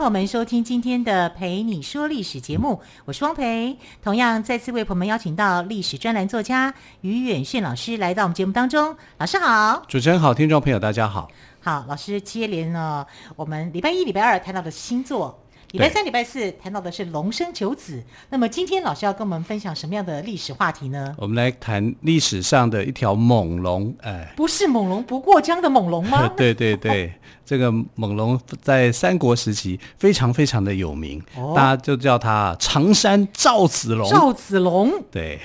欢迎朋友们收听今天的《陪你说历史》节目，我是汪培。同样再次为朋友们邀请到历史专栏作家于远炫老师来到我们节目当中。老师好，主持人好，听众朋友大家好。好，老师接连呢，我们礼拜一、礼拜二谈到的星座。礼拜三、礼拜四谈到的是龙生九子。那么今天老师要跟我们分享什么样的历史话题呢？我们来谈历史上的一条猛龙。哎，不是猛龙不过江的猛龙吗？对 对对，哦、这个猛龙在三国时期非常非常的有名，哦、大家就叫他常山赵子龙。赵子龙，对，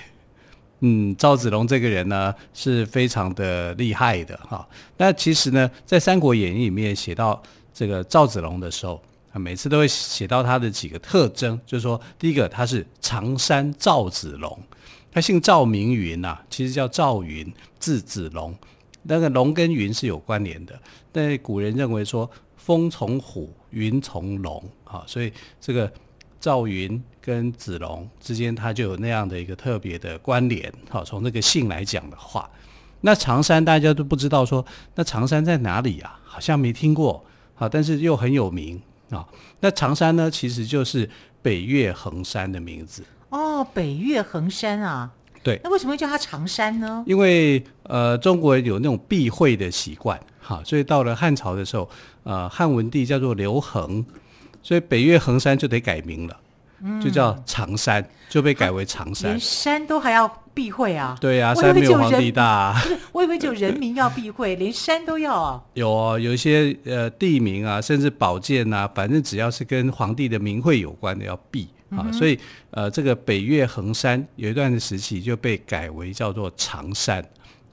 嗯，赵子龙这个人呢是非常的厉害的哈。那其实呢，在《三国演义》里面写到这个赵子龙的时候。每次都会写到他的几个特征，就是说，第一个他是常山赵子龙，他姓赵名云呐，其实叫赵云，字子龙。那个龙跟云是有关联的，但古人认为说风从虎，云从龙啊，所以这个赵云跟子龙之间，他就有那样的一个特别的关联。好，从这个姓来讲的话，那常山大家都不知道说，那常山在哪里啊？好像没听过，好，但是又很有名。啊、哦，那常山呢，其实就是北岳恒山的名字哦。北岳恒山啊，对，那为什么会叫它常山呢？因为呃，中国人有那种避讳的习惯，哈，所以到了汉朝的时候，呃，汉文帝叫做刘恒，所以北岳恒山就得改名了，嗯、就叫常山，就被改为常山。连山都还要。避讳啊，对啊，山没有皇帝大啊。不是，我以为只有人民要避讳，连山都要啊。有啊，有一些呃地名啊，甚至宝剑啊，反正只要是跟皇帝的名讳有关的要避啊。嗯、所以呃，这个北岳恒山有一段的时期就被改为叫做常山，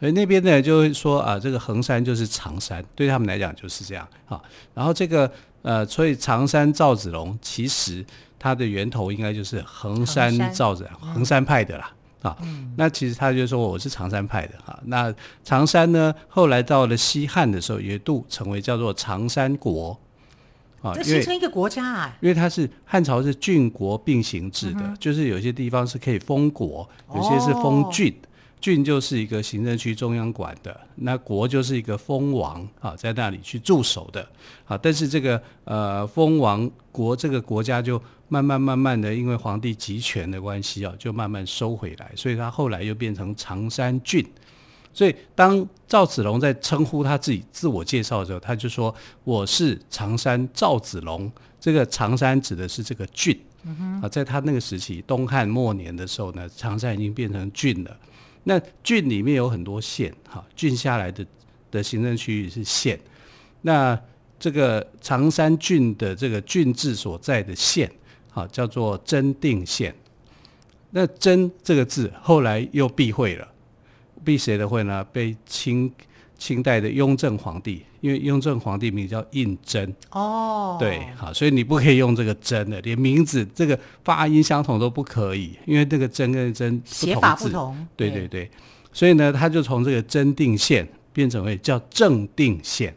所以那边呢就会说啊，这个恒山就是常山，对他们来讲就是这样啊。然后这个呃，所以常山赵子龙其实它的源头应该就是衡山造人，衡山，山派的啦。啊，那其实他就说我是常山派的哈。那常山呢，后来到了西汉的时候，也一度成为叫做常山国啊，这形成一个国家啊。因为它是汉朝是郡国并行制的，嗯、就是有些地方是可以封国，有些是封郡。哦郡就是一个行政区中央管的，那国就是一个封王啊，在那里去驻守的啊。但是这个呃封王国这个国家就慢慢慢慢的，因为皇帝集权的关系啊，就慢慢收回来，所以他后来又变成常山郡。所以当赵子龙在称呼他自己自我介绍的时候，他就说我是常山赵子龙。这个常山指的是这个郡啊，在他那个时期东汉末年的时候呢，常山已经变成郡了。那郡里面有很多县，哈，郡下来的的行政区域是县。那这个常山郡的这个郡治所在的县，哈，叫做真定县。那真这个字后来又避讳了，避谁的讳呢？被清。清代的雍正皇帝，因为雍正皇帝名叫胤禛哦，对，好，所以你不可以用这个禛的，连名字这个发音相同都不可以，因为这个禛跟禛写法不同，对对对，所以呢，他就从这个真定县变成为叫正定县。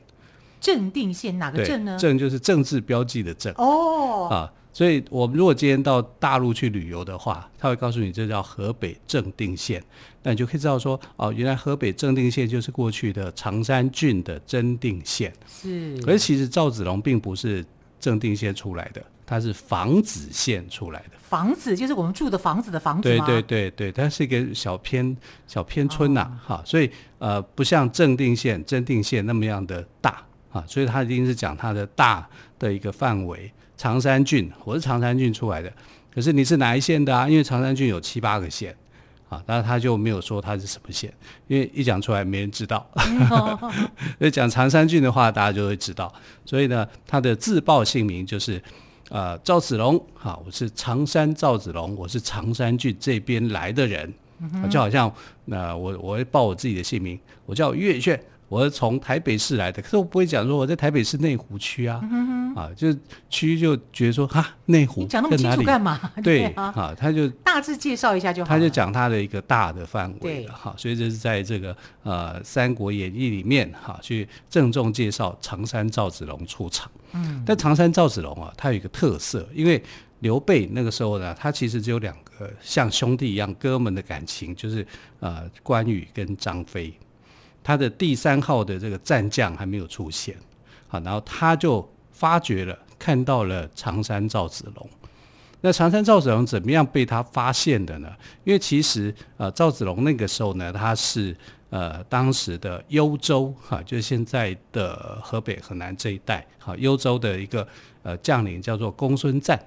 正定县哪个正呢？正就是政治标记的正哦啊。所以，我们如果今天到大陆去旅游的话，他会告诉你这叫河北正定县，那你就可以知道说，哦，原来河北正定县就是过去的常山郡的真定县。是。可是其实赵子龙并不是正定县出来的，他是房子县出来的。房子就是我们住的房子的房子。对对对对，它是一个小偏小偏村呐、啊，哈、哦，所以呃，不像正定县、真定县那么样的大啊，所以他一定是讲它的大的一个范围。常山郡，我是常山郡出来的，可是你是哪一县的啊？因为常山郡有七八个县，啊，但是他就没有说他是什么县，因为一讲出来没人知道。所以讲常山郡的话，大家就会知道。所以呢，他的自报姓名就是呃赵子龙，好，我是常山赵子龙，我是常山郡这边来的人，就好像那、呃、我我会报我自己的姓名，我叫岳炫，我是从台北市来的，可是我不会讲说我在台北市内湖区啊。啊，就区就觉得说哈，内湖讲那么清楚干嘛？对啊，他就大致介绍一下就好。他就讲他的一个大的范围哈，所以这是在这个呃《三国演义》里面哈，去郑重介绍常山赵子龙出场。嗯，但常山赵子龙啊，他有一个特色，因为刘备那个时候呢，他其实只有两个像兄弟一样哥们的感情，就是呃关羽跟张飞。他的第三号的这个战将还没有出现，好，然后他就发觉了，看到了常山赵子龙。那常山赵子龙怎么样被他发现的呢？因为其实呃赵子龙那个时候呢，他是呃当时的幽州哈，就是现在的河北河南这一带，哈，幽州的一个呃将领叫做公孙瓒。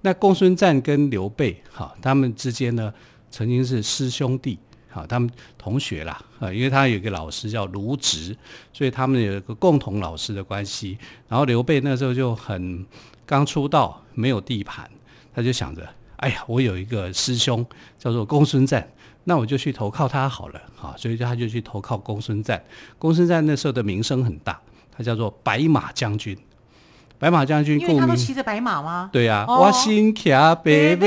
那公孙瓒跟刘备哈，他们之间呢曾经是师兄弟。好，他们同学啦，啊，因为他有一个老师叫卢植，所以他们有一个共同老师的关系。然后刘备那时候就很刚出道，没有地盘，他就想着，哎呀，我有一个师兄叫做公孙瓒，那我就去投靠他好了，啊，所以他就去投靠公孙瓒。公孙瓒那时候的名声很大，他叫做白马将军。白马将军，因为他都骑着白马吗？对呀、啊，我心骑白马，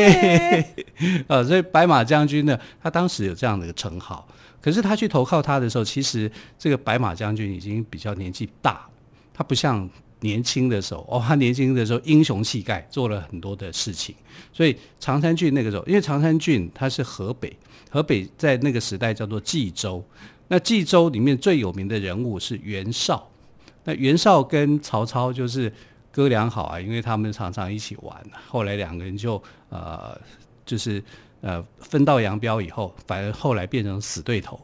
呃，所以白马将军呢，他当时有这样的一个称号。可是他去投靠他的时候，其实这个白马将军已经比较年纪大，他不像年轻的时候哦，他年轻的时候英雄气概，做了很多的事情。所以常山郡那个时候，因为常山郡他是河北，河北在那个时代叫做冀州。那冀州里面最有名的人物是袁绍，那袁绍跟曹操就是。哥俩好啊，因为他们常常一起玩。后来两个人就呃，就是呃分道扬镳以后，反而后来变成死对头。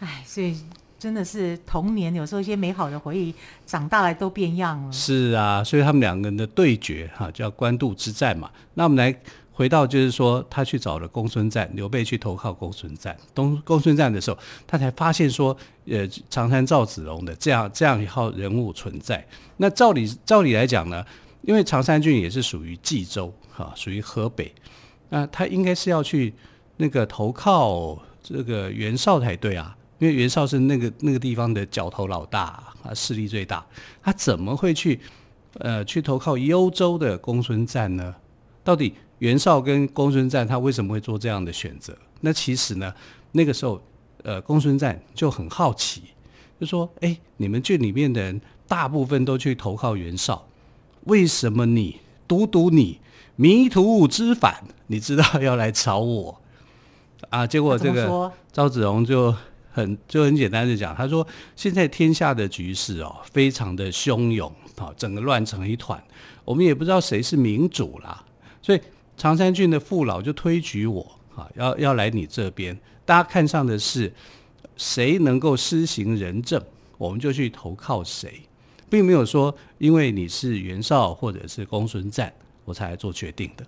哎，所以真的是童年有时候一些美好的回忆，长大来都变样了。是啊，所以他们两个人的对决哈、啊，叫官渡之战嘛。那我们来。回到就是说，他去找了公孙瓒，刘备去投靠公孙瓒。东公孙瓒的时候，他才发现说，呃，常山赵子龙的这样这样一号人物存在。那照理照理来讲呢，因为常山郡也是属于冀州，哈，属于河北，那他应该是要去那个投靠这个袁绍才对啊，因为袁绍是那个那个地方的角头老大啊，势力最大，他怎么会去呃去投靠幽州的公孙瓒呢？到底？袁绍跟公孙瓒，他为什么会做这样的选择？那其实呢，那个时候，呃，公孙瓒就很好奇，就说：“哎，你们郡里面的人大部分都去投靠袁绍，为什么你独独你迷途知返？你知道要来找我啊？”结果这个赵子龙就很就很简单的讲，他说：“现在天下的局势哦，非常的汹涌啊，整个乱成一团，我们也不知道谁是民主啦，所以。”常山郡的父老就推举我啊，要要来你这边。大家看上的是谁能够施行仁政，我们就去投靠谁，并没有说因为你是袁绍或者是公孙瓒，我才来做决定的。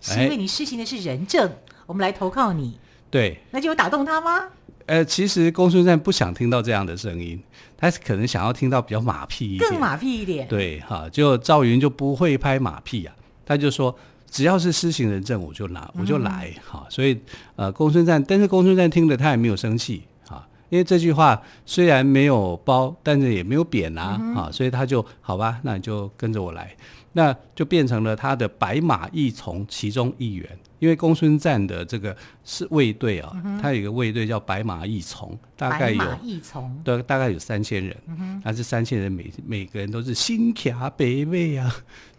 是因为你施行的是仁政，我们来投靠你。对，那就有打动他吗？呃，其实公孙瓒不想听到这样的声音，他可能想要听到比较马屁一点，更马屁一点。对，哈，就赵云就不会拍马屁啊，他就说。只要是施行人证，我就拿，我就来哈、嗯。所以呃，公孙瓒，但是公孙瓒听了他也没有生气哈，因为这句话虽然没有褒，但是也没有贬啊哈、嗯，所以他就好吧，那你就跟着我来，那就变成了他的白马义从其中一员。因为公孙瓒的这个是卫队啊，他有一个卫队叫白马义从，大概有义从，对，大概有三千人，那这三千人每每个人都是新卡北魏啊。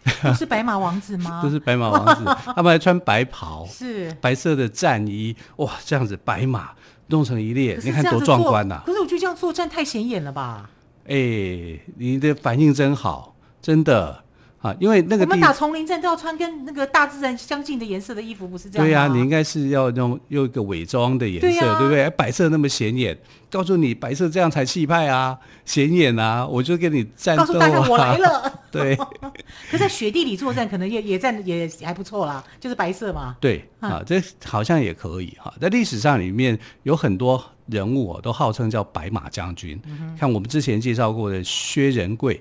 都是白马王子吗？都是白马王子，他们还穿白袍，是白色的战衣，哇，这样子白马弄成一列，你看多壮观呐！可是我觉得这样作战太显眼了吧？哎、欸，你的反应真好，真的。啊，因为那个我们打丛林战都要穿跟那个大自然相近的颜色的衣服，不是这样吗？对呀、啊，你应该是要用用一个伪装的颜色，对，啊、对不对？白色那么显眼，告诉你白色这样才气派啊，显眼啊，我就跟你战斗、啊。告诉大家我来了。对。可在雪地里作战，可能也也战也还不错啦，就是白色嘛。对啊，这好像也可以哈。在历史上里面有很多人物都号称叫白马将军，嗯、看我们之前介绍过的薛仁贵。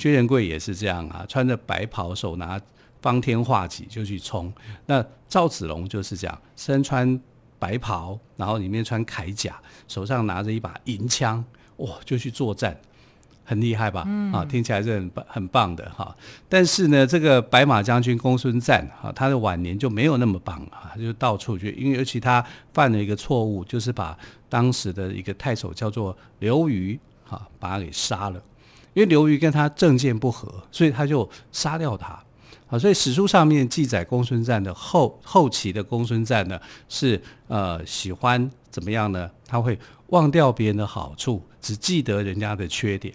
薛仁贵也是这样啊，穿着白袍，手拿方天画戟就去冲。那赵子龙就是这样，身穿白袍，然后里面穿铠甲，手上拿着一把银枪，哇，就去作战。很厉害吧？嗯，啊，听起来是很棒很棒的哈。但是呢，这个白马将军公孙瓒哈，他的晚年就没有那么棒啊，就到处去，因为尤其他犯了一个错误，就是把当时的一个太守叫做刘虞哈，把他给杀了。因为刘瑜跟他政见不合，所以他就杀掉他。啊，所以史书上面记载公孙瓒的后后期的公孙瓒呢，是呃喜欢怎么样呢？他会忘掉别人的好处，只记得人家的缺点。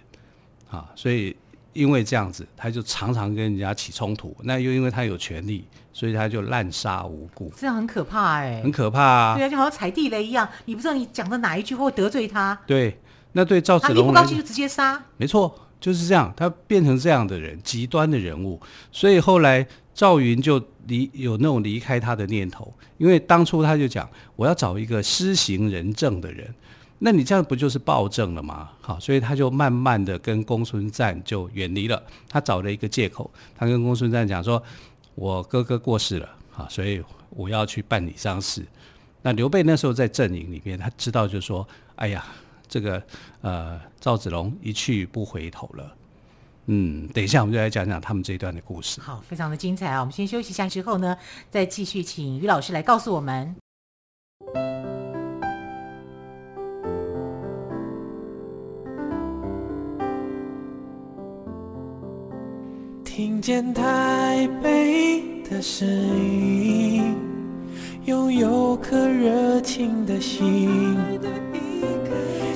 啊，所以因为这样子，他就常常跟人家起冲突。那又因为他有权利，所以他就滥杀无辜。这样很可怕哎、欸，很可怕啊！对啊，就好像踩地雷一样，你不知道你讲的哪一句话会得罪他。对，那对赵子龙，他一不高兴就直接杀。没错，就是这样，他变成这样的人，极端的人物。所以后来赵云就离有那种离开他的念头，因为当初他就讲，我要找一个施行仁政的人。那你这样不就是暴政了吗？好，所以他就慢慢的跟公孙瓒就远离了。他找了一个借口，他跟公孙瓒讲说：“我哥哥过世了，啊，所以我要去办理丧事。”那刘备那时候在阵营里面，他知道就说：“哎呀，这个呃赵子龙一去不回头了。”嗯，等一下我们就来讲讲他们这一段的故事。好，非常的精彩啊！我们先休息一下之后呢，再继续请于老师来告诉我们。听见台北的声音，拥有颗热情的心，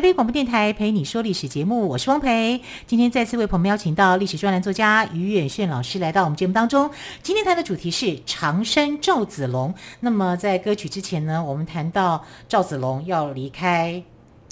台北广播电台陪你说历史节目，我是汪培。今天再次为朋友们邀请到历史专栏作家于远炫老师来到我们节目当中。今天谈的主题是长生赵子龙。那么在歌曲之前呢，我们谈到赵子龙要离开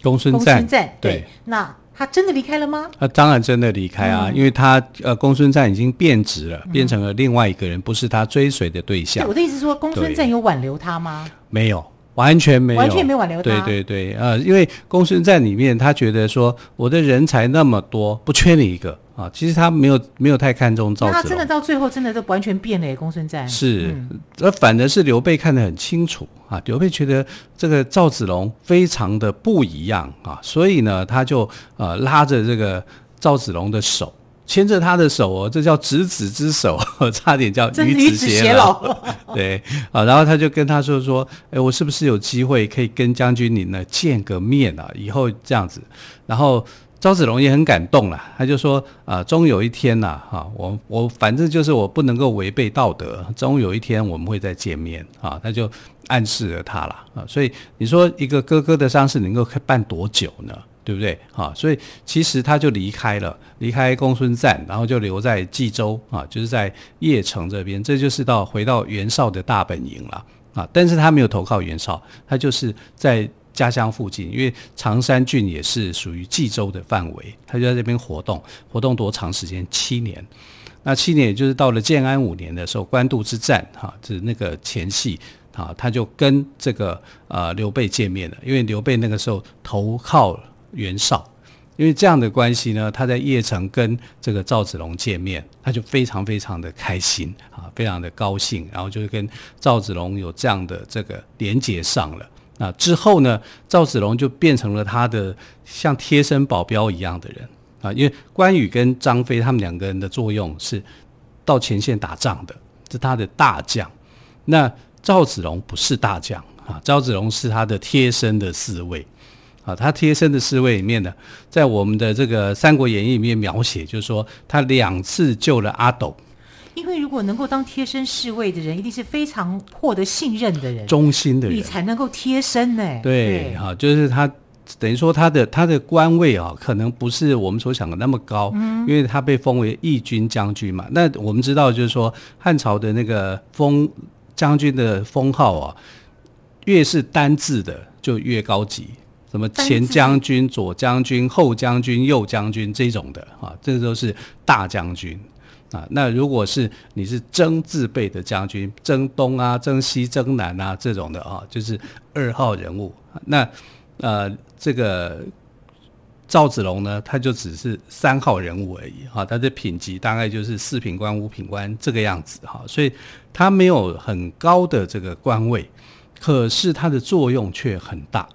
公孙瓒。对，那他真的离开了吗？他当然真的离开啊，嗯、因为他呃，公孙瓒已经变质了，变成了另外一个人，不是他追随的对象。对，我的意思是说，公孙瓒有挽留他吗？没有。完全没有，完全没挽留他。对对对，呃，因为公孙瓒里面，他觉得说我的人才那么多，不缺你一个啊。其实他没有没有太看重赵子龙。他真的到最后真的都完全变了耶，公孙瓒。是，而、嗯、反而是刘备看得很清楚啊。刘备觉得这个赵子龙非常的不一样啊，所以呢，他就呃拉着这个赵子龙的手。牵着他的手哦，这叫执子之手，差点叫与子偕老。对啊，然后他就跟他说说，哎，我是不是有机会可以跟将军您呢见个面啊？以后这样子。然后赵子龙也很感动了，他就说啊，终有一天呐，哈，我我反正就是我不能够违背道德，终有一天我们会再见面啊。他就暗示了他了啊。所以你说一个哥哥的丧事能够办多久呢？对不对？哈，所以其实他就离开了，离开公孙瓒，然后就留在冀州啊，就是在邺城这边，这就是到回到袁绍的大本营了啊。但是他没有投靠袁绍，他就是在家乡附近，因为常山郡也是属于冀州的范围，他就在这边活动，活动多长时间？七年。那七年也就是到了建安五年的时候，官渡之战，哈，就是那个前夕。啊，他就跟这个呃刘备见面了，因为刘备那个时候投靠。袁绍，因为这样的关系呢，他在邺城跟这个赵子龙见面，他就非常非常的开心啊，非常的高兴，然后就是跟赵子龙有这样的这个连接上了。那之后呢，赵子龙就变成了他的像贴身保镖一样的人啊，因为关羽跟张飞他们两个人的作用是到前线打仗的，是他的大将。那赵子龙不是大将啊，赵子龙是他的贴身的侍卫。啊，他贴身的侍卫里面呢，在我们的这个《三国演义》里面描写，就是说他两次救了阿斗。因为如果能够当贴身侍卫的人，一定是非常获得信任的人、忠心的人，你才能够贴身呢。对，哈，就是他等于说他的他的官位啊，可能不是我们所想的那么高，嗯，因为他被封为义军将军嘛。那我们知道，就是说汉朝的那个封将军的封号啊。越是单字的就越高级，什么前将军、左将军、后将军、右将军这种的啊，这都是大将军啊。那如果是你是征字辈的将军，征东啊、征西、征南啊这种的啊，就是二号人物。那呃，这个。赵子龙呢，他就只是三号人物而已哈，他的品级大概就是四品官、五品官这个样子哈，所以他没有很高的这个官位，可是他的作用却很大。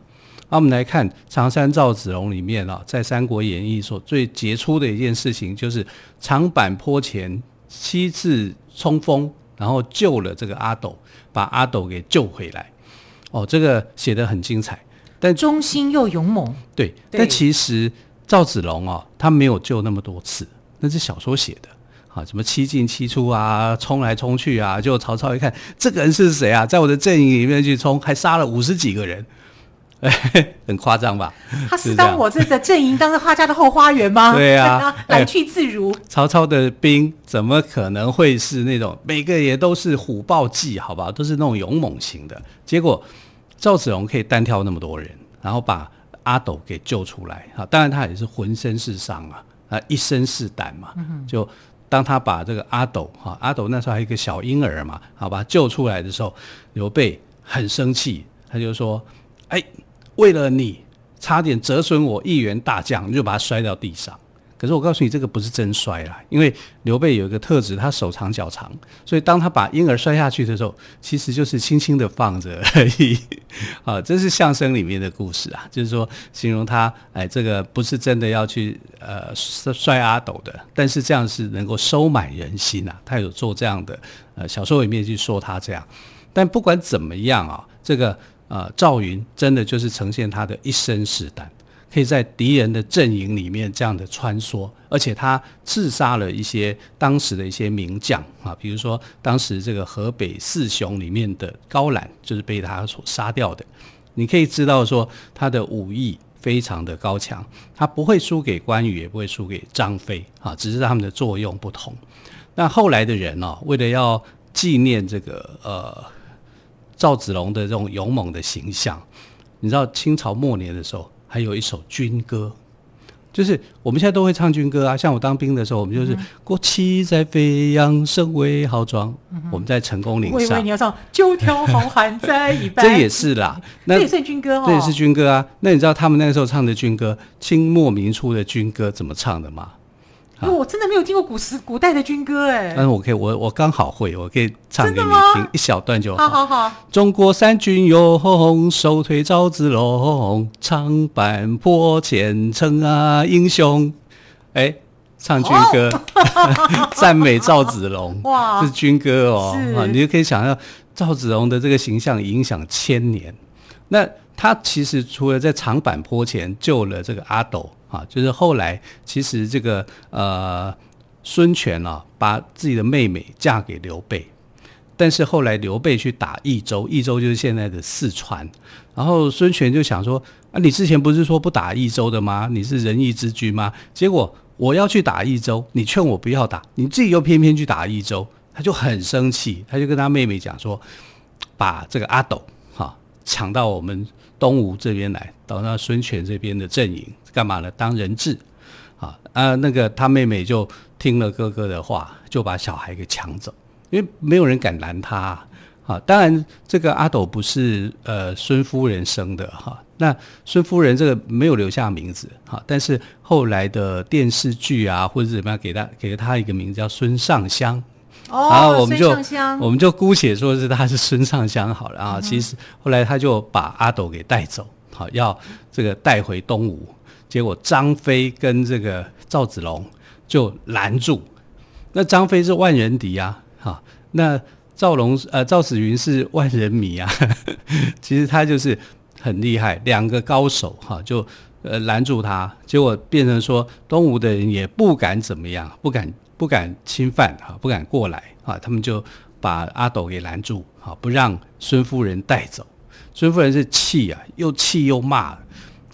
那我们来看常山赵子龙里面啊，在《三国演义》所最杰出的一件事情，就是长坂坡前七次冲锋，然后救了这个阿斗，把阿斗给救回来。哦，这个写得很精彩。但忠心又勇猛，对，对，但其实赵子龙哦，他没有救那么多次，那是小说写的。啊，什么七进七出啊，冲来冲去啊，就曹操一看这个人是谁啊，在我的阵营里面去冲，还杀了五十几个人，很夸张吧？他是当我这个阵营当画家的后花园吗？对啊，来去自如。曹操的兵怎么可能会是那种每个也都是虎豹骑，好吧，都是那种勇猛型的，结果。赵子龙可以单挑那么多人，然后把阿斗给救出来啊！当然他也是浑身是伤啊，啊一身是胆嘛。就当他把这个阿斗哈，阿斗那时候还有一个小婴儿嘛，好把他救出来的时候，刘备很生气，他就说：“哎，为了你，差点折损我一员大将，你就把他摔到地上。”可是我告诉你，这个不是真摔啦，因为刘备有一个特质，他手长脚长，所以当他把婴儿摔下去的时候，其实就是轻轻的放着而已。啊，这是相声里面的故事啊，就是说形容他，哎，这个不是真的要去呃摔阿斗的，但是这样是能够收买人心啊。他有做这样的呃小说里面去说他这样，但不管怎么样啊，这个呃赵云真的就是呈现他的一身是胆。可以在敌人的阵营里面这样的穿梭，而且他刺杀了一些当时的一些名将啊，比如说当时这个河北四雄里面的高览就是被他所杀掉的。你可以知道说他的武艺非常的高强，他不会输给关羽，也不会输给张飞啊，只是他们的作用不同。那后来的人呢，为了要纪念这个呃赵子龙的这种勇猛的形象，你知道清朝末年的时候。还有一首军歌，就是我们现在都会唱军歌啊。像我当兵的时候，我们就是国旗在飞扬，声威豪壮。我们在成功岭上，我以为你要唱九条好汉在一般，这也是啦，那这也是军歌哦。这也是军歌啊。那你知道他们那个时候唱的军歌，清末民初的军歌怎么唱的吗？我真的没有听过古时古代的军歌哎，但是我可以，我我刚好会，我可以唱给你听一小段就好。好好好。中国三军勇，首推赵子龙，长坂坡前程啊英雄。哎，唱军歌，赞、哦、美赵子龙。哇，这是军歌哦。啊，你就可以想象赵子龙的这个形象影响千年。那他其实除了在长坂坡前救了这个阿斗。啊，就是后来其实这个呃孙权啊，把自己的妹妹嫁给刘备，但是后来刘备去打益州，益州就是现在的四川，然后孙权就想说啊，你之前不是说不打益州的吗？你是仁义之君吗？结果我要去打益州，你劝我不要打，你自己又偏偏去打益州，他就很生气，他就跟他妹妹讲说，把这个阿斗哈抢到我们东吴这边来，到那孙权这边的阵营。干嘛呢？当人质，啊啊！那个他妹妹就听了哥哥的话，就把小孩给抢走，因为没有人敢拦他啊。啊当然，这个阿斗不是呃孙夫人生的哈、啊。那孙夫人这个没有留下名字哈、啊，但是后来的电视剧啊或者怎么样，给他给了他一个名字叫孙尚香。哦，然后我们就我们就姑且说是他是孙尚香好了啊。其实后来他就把阿斗给带走，好、要这个带回东吴。结果张飞跟这个赵子龙就拦住，那张飞是万人敌啊，哈，那赵龙呃赵子云是万人迷啊，其实他就是很厉害，两个高手哈就呃拦住他，结果变成说东吴的人也不敢怎么样，不敢不敢侵犯哈，不敢过来啊，他们就把阿斗给拦住，哈，不让孙夫人带走，孙夫人是气啊，又气又骂。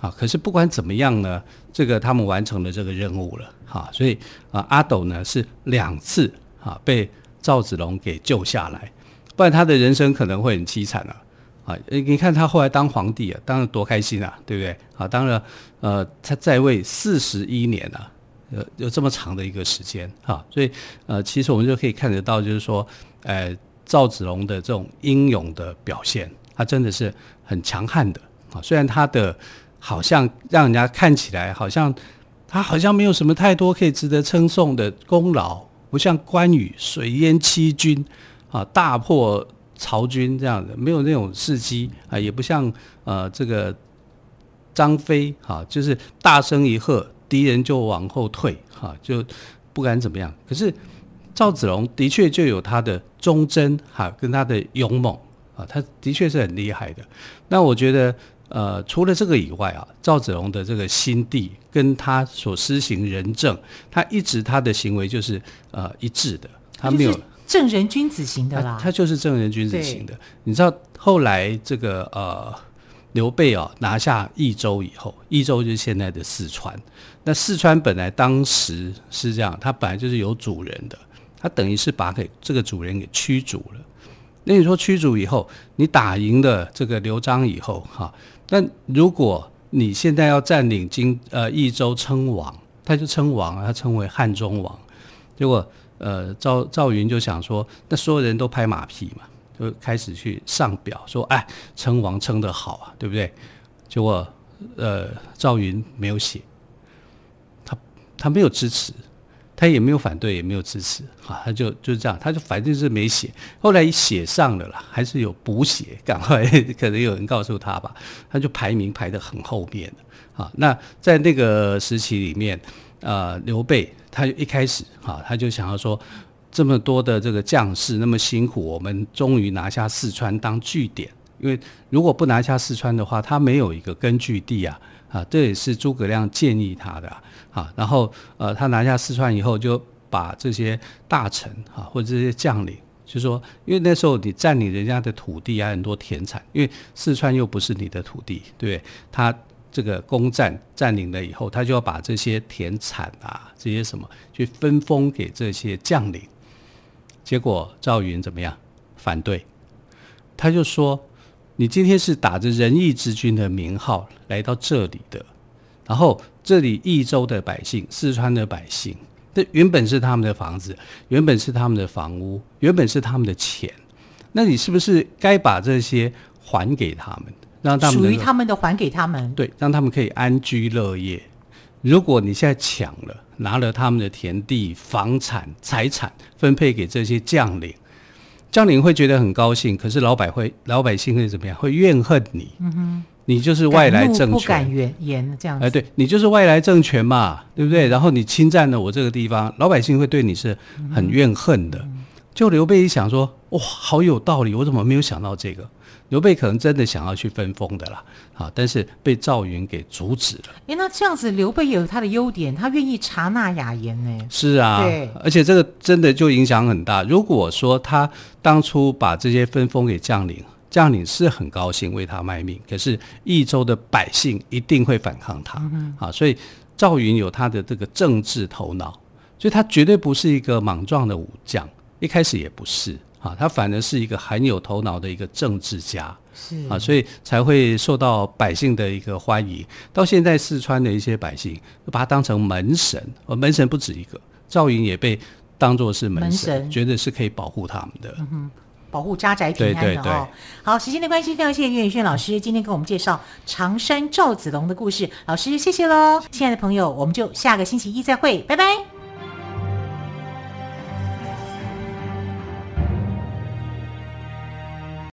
啊，可是不管怎么样呢，这个他们完成了这个任务了，哈，所以啊，阿斗呢是两次啊被赵子龙给救下来，不然他的人生可能会很凄惨了，啊，你看他后来当皇帝啊，当然多开心啊，对不对？啊，当了呃，他在位四十一年啊，有有这么长的一个时间啊，所以呃，其实我们就可以看得到，就是说，呃，赵子龙的这种英勇的表现，他真的是很强悍的啊。虽然他的好像让人家看起来好像他好像没有什么太多可以值得称颂的功劳，不像关羽水淹七军啊，大破。曹军这样的没有那种事迹啊，也不像呃这个张飞哈，就是大声一喝，敌人就往后退哈，就不敢怎么样。可是赵子龙的确就有他的忠贞哈，跟他的勇猛啊，他的确是很厉害的。那我觉得呃，除了这个以外啊，赵子龙的这个心地跟他所施行仁政，他一直他的行为就是呃一致的，他没有。正人君子型的啦，他，他就是正人君子型的。你知道后来这个呃刘备啊拿下益州以后，益州就是现在的四川。那四川本来当时是这样，他本来就是有主人的，他等于是把给这个主人给驱逐了。那你说驱逐以后，你打赢了这个刘璋以后哈，那如果你现在要占领荆呃益州称王，他就称王，他称为汉中王，结果。呃，赵赵云就想说，那所有人都拍马屁嘛，就开始去上表说，哎，称王称得好啊，对不对？结果，呃，赵云没有写，他他没有支持，他也没有反对，也没有支持，啊，他就就是这样，他就反正是没写。后来写上了啦，还是有补写，赶快 可能有人告诉他吧，他就排名排得很后面啊。那在那个时期里面，呃，刘备。他就一开始哈，他就想要说，这么多的这个将士那么辛苦，我们终于拿下四川当据点。因为如果不拿下四川的话，他没有一个根据地啊啊，这也是诸葛亮建议他的啊。然后呃，他拿下四川以后，就把这些大臣啊或者这些将领，就说，因为那时候你占领人家的土地啊，很多田产，因为四川又不是你的土地，对不对？他。这个攻占占领了以后，他就要把这些田产啊，这些什么去分封给这些将领。结果赵云怎么样？反对，他就说：“你今天是打着仁义之君的名号来到这里的，然后这里益州的百姓、四川的百姓，这原本是他们的房子，原本是他们的房屋，原本是他们的钱，那你是不是该把这些还给他们？”让他们属于他们的还给他们，对，让他们可以安居乐业。如果你现在抢了，拿了他们的田地、房产、财产，分配给这些将领，将领会觉得很高兴，可是老百会老百姓会怎么样？会怨恨你。嗯哼，你就是外来政权，不敢言言这样子。哎，对，你就是外来政权嘛，对不对？然后你侵占了我这个地方，老百姓会对你是很怨恨的。就刘备一想说，哇，好有道理，我怎么没有想到这个？刘备可能真的想要去分封的啦，啊，但是被赵云给阻止了。哎，那这样子，刘备也有他的优点，他愿意察纳雅言呢。是啊，对，而且这个真的就影响很大。如果说他当初把这些分封给将领，将领是很高兴为他卖命，可是益州的百姓一定会反抗他。嗯、啊，所以赵云有他的这个政治头脑，所以他绝对不是一个莽撞的武将，一开始也不是。啊，他反而是一个很有头脑的一个政治家，是啊，所以才会受到百姓的一个欢迎。到现在，四川的一些百姓都把他当成门神，呃，门神不止一个，赵云也被当作是门神，觉得是可以保护他们的，嗯、保护家宅平安的对对对哦。好，时间的关系，非常谢谢岳宇轩老师今天给我们介绍常山赵子龙的故事。老师，谢谢喽，亲爱的朋友，我们就下个星期一再会，拜拜。